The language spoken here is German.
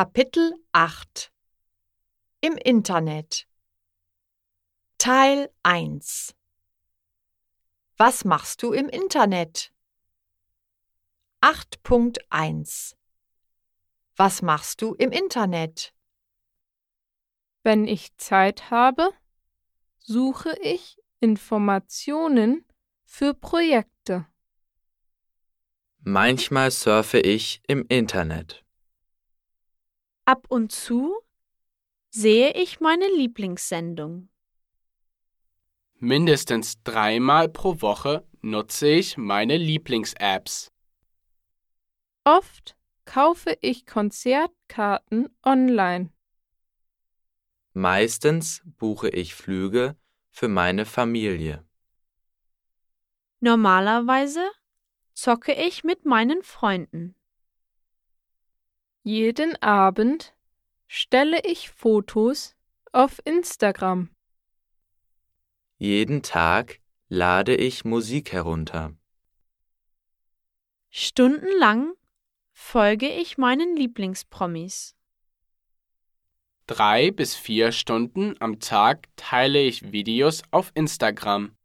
Kapitel 8 Im Internet Teil 1 Was machst du im Internet? 8.1 Was machst du im Internet? Wenn ich Zeit habe, suche ich Informationen für Projekte. Manchmal surfe ich im Internet. Ab und zu sehe ich meine Lieblingssendung. Mindestens dreimal pro Woche nutze ich meine Lieblings-Apps. Oft kaufe ich Konzertkarten online. Meistens buche ich Flüge für meine Familie. Normalerweise zocke ich mit meinen Freunden. Jeden Abend stelle ich Fotos auf Instagram. Jeden Tag lade ich Musik herunter. Stundenlang folge ich meinen Lieblingspromis. Drei bis vier Stunden am Tag teile ich Videos auf Instagram.